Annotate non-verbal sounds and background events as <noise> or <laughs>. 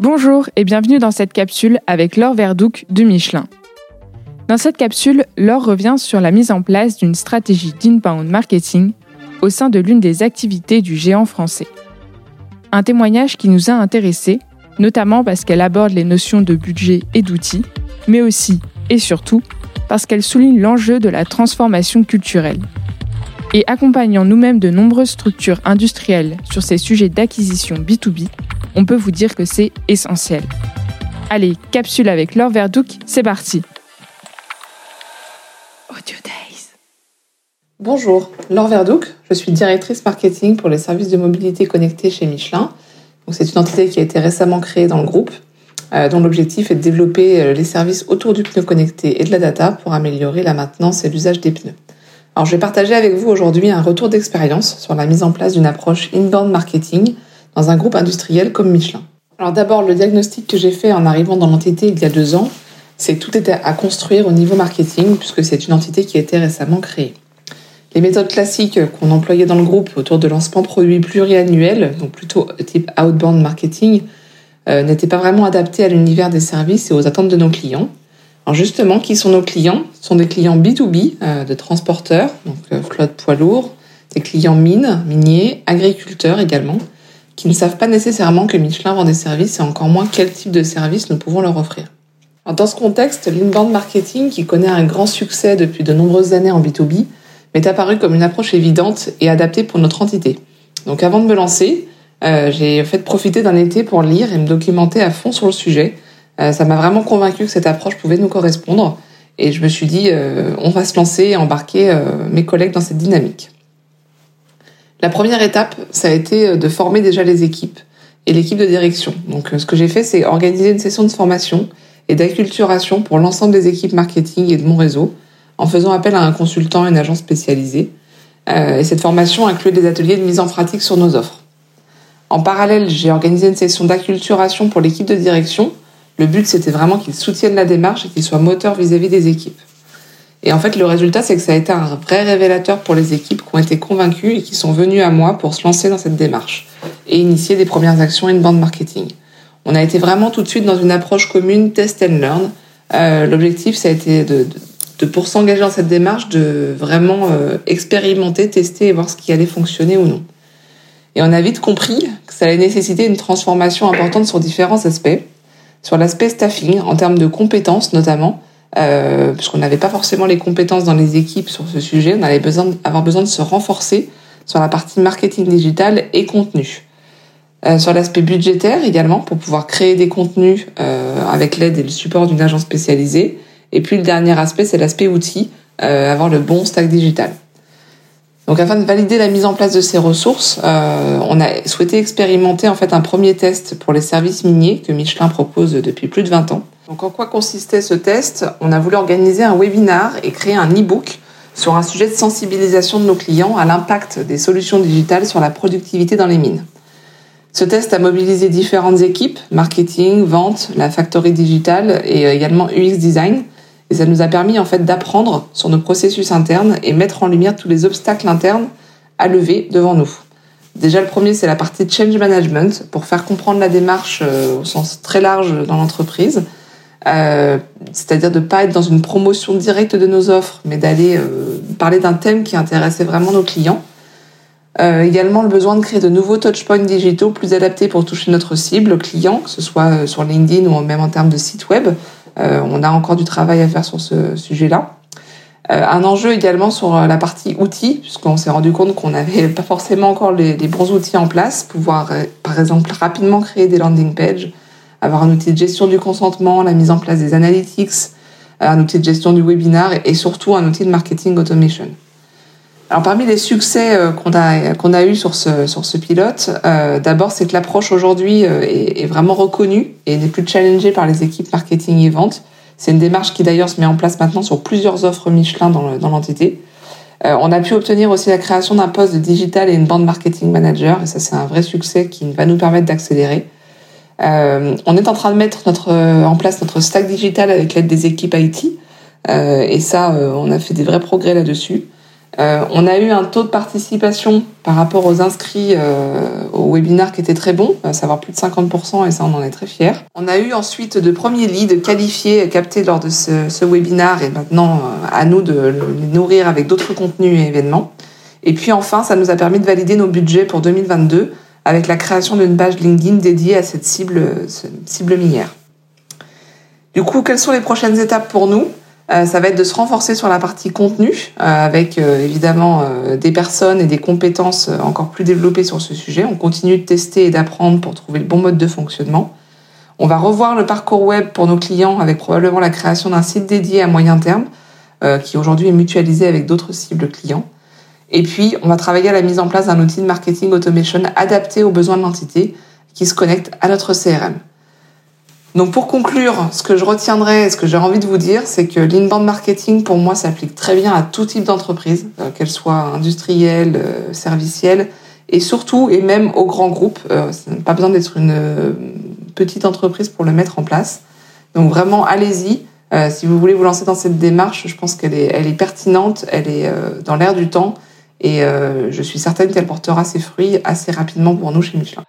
Bonjour et bienvenue dans cette capsule avec Laure Verdouc de Michelin. Dans cette capsule, Laure revient sur la mise en place d'une stratégie d'inbound marketing au sein de l'une des activités du géant français. Un témoignage qui nous a intéressés, notamment parce qu'elle aborde les notions de budget et d'outils, mais aussi et surtout parce qu'elle souligne l'enjeu de la transformation culturelle. Et accompagnant nous-mêmes de nombreuses structures industrielles sur ces sujets d'acquisition B2B, on peut vous dire que c'est essentiel. Allez, capsule avec Laure Verdouc, c'est parti Audio Days. Bonjour, Laure Verdouc, je suis directrice marketing pour les services de mobilité connectés chez Michelin. C'est une entité qui a été récemment créée dans le groupe, euh, dont l'objectif est de développer euh, les services autour du pneu connecté et de la data pour améliorer la maintenance et l'usage des pneus. Alors, je vais partager avec vous aujourd'hui un retour d'expérience sur la mise en place d'une approche inbound marketing dans un groupe industriel comme Michelin. Alors d'abord, le diagnostic que j'ai fait en arrivant dans l'entité il y a deux ans, c'est tout était à construire au niveau marketing, puisque c'est une entité qui a été récemment créée. Les méthodes classiques qu'on employait dans le groupe autour de lancement produits pluriannuels, donc plutôt type outbound marketing, euh, n'étaient pas vraiment adaptées à l'univers des services et aux attentes de nos clients. Alors justement, qui sont nos clients? Ce sont des clients B2B, euh, de transporteurs, donc euh, flotte poids lourd, des clients mines, miniers, agriculteurs également, qui ne savent pas nécessairement que Michelin vend des services et encore moins quel type de service nous pouvons leur offrir. dans ce contexte, l'inbound marketing, qui connaît un grand succès depuis de nombreuses années en B2B, m'est apparu comme une approche évidente et adaptée pour notre entité. Donc avant de me lancer, euh, j'ai fait profiter d'un été pour lire et me documenter à fond sur le sujet. Euh, ça m'a vraiment convaincu que cette approche pouvait nous correspondre et je me suis dit euh, on va se lancer et embarquer mes collègues dans cette dynamique. La première étape, ça a été euh, de former déjà les équipes et l'équipe de direction. Donc, euh, ce que j'ai fait, c'est organiser une session de formation et d'acculturation pour l'ensemble des équipes marketing et de mon réseau, en faisant appel à un consultant et une agence spécialisée. Euh, et cette formation inclut des ateliers de mise en pratique sur nos offres. En parallèle, j'ai organisé une session d'acculturation pour l'équipe de direction. Le but, c'était vraiment qu'ils soutiennent la démarche et qu'ils soient moteurs vis-à-vis -vis des équipes. Et en fait, le résultat, c'est que ça a été un vrai révélateur pour les équipes qui ont été convaincues et qui sont venues à moi pour se lancer dans cette démarche et initier des premières actions bande marketing. On a été vraiment tout de suite dans une approche commune test and learn. Euh, L'objectif, ça a été de, de, pour s'engager dans cette démarche, de vraiment euh, expérimenter, tester et voir ce qui allait fonctionner ou non. Et on a vite compris que ça allait nécessiter une transformation importante sur différents aspects. Sur l'aspect staffing, en termes de compétences notamment, euh, puisqu'on n'avait pas forcément les compétences dans les équipes sur ce sujet. On allait besoin, avoir besoin de se renforcer sur la partie marketing digital et contenu. Euh, sur l'aspect budgétaire également, pour pouvoir créer des contenus euh, avec l'aide et le support d'une agence spécialisée. Et puis le dernier aspect, c'est l'aspect outils, euh, avoir le bon stack digital. Donc afin de valider la mise en place de ces ressources, euh, on a souhaité expérimenter en fait un premier test pour les services miniers que Michelin propose depuis plus de 20 ans. Donc en quoi consistait ce test? On a voulu organiser un webinar et créer un e-book sur un sujet de sensibilisation de nos clients à l'impact des solutions digitales sur la productivité dans les mines. Ce test a mobilisé différentes équipes, marketing, vente, la factory digitale et euh, également UX design. Et ça nous a permis en fait d'apprendre sur nos processus internes et mettre en lumière tous les obstacles internes à lever devant nous. Déjà, le premier, c'est la partie change management pour faire comprendre la démarche euh, au sens très large dans l'entreprise. Euh, c'est-à-dire de pas être dans une promotion directe de nos offres, mais d'aller euh, parler d'un thème qui intéressait vraiment nos clients. Euh, également le besoin de créer de nouveaux touchpoints digitaux plus adaptés pour toucher notre cible client, que ce soit sur LinkedIn ou même en termes de site web. on a encore du travail à faire sur ce sujet-là. un enjeu également sur la partie outils, puisqu'on s'est rendu compte qu'on n'avait <laughs> pas forcément encore les, les, bons outils en place, pouvoir par exemple rapidement créer des landing pages, avoir un outil de gestion du consentement, la mise en place des analytics, euh, un outil de gestion du webinar et surtout un outil de marketing automation. Alors parmi les succès euh, qu'on a qu'on a eu sur ce sur ce pilote, euh, d'abord c'est que l'approche aujourd'hui est, vraiment reconnue et n'est plus challengée par les équipes marketing et vente. C'est une démarche qui d'ailleurs se met en place maintenant sur plusieurs offres Michelin dans l'entité. on a pu obtenir aussi la création d'un poste de digital et une bande marketing manager et ça c'est un vrai succès qui va nous permettre d'accélérer. Euh, on est en train de mettre notre, euh, en place notre stack digital avec l'aide des équipes IT. Euh, et ça, on a fait des vrais progrès là-dessus. Euh, on a eu un taux de participation par rapport aux inscrits euh, au webinar qui était très bon, à savoir plus de 50%, et ça on en est très fiers. On a eu ensuite de premiers leads qualifiés, captés lors de ce, ce webinar, et maintenant euh, à nous de les nourrir avec d'autres contenus et événements. Et puis enfin, ça nous a permis de valider nos budgets pour 2022 avec la création d'une page LinkedIn dédiée à cette cible, minière. Du coup, quelles sont les prochaines étapes pour nous? Euh, ça va être de se renforcer sur la partie contenu, euh, avec euh, évidemment des personnes et des compétences encore plus développées sur ce sujet. On continue de tester et d'apprendre pour trouver le bon mode de fonctionnement. On va revoir le parcours web pour nos clients avec probablement la création d'un site dédié à moyen terme, qui aujourd'hui est mutualisé avec d'autres cibles clients. Et puis, on va travailler à la mise en place d'un outil de marketing automation adapté aux besoins de l'entité qui se connecte à notre CRM. Donc pour conclure, ce que je retiendrai, ce que j'ai envie de vous dire, c'est que l'inbound marketing, pour moi, s'applique très bien à tout type d'entreprise, euh, qu'elle soit industrielle, euh, servicielle, et surtout, et même aux grands groupes. Euh, pas besoin d'être une petite entreprise pour le mettre en place. Donc vraiment, allez-y. si vous voulez vous lancer dans cette démarche, je pense qu'elle est, elle est pertinente, elle est dans l'air du temps, et je suis certaine qu'elle portera ses fruits assez rapidement pour nous chez Michelin.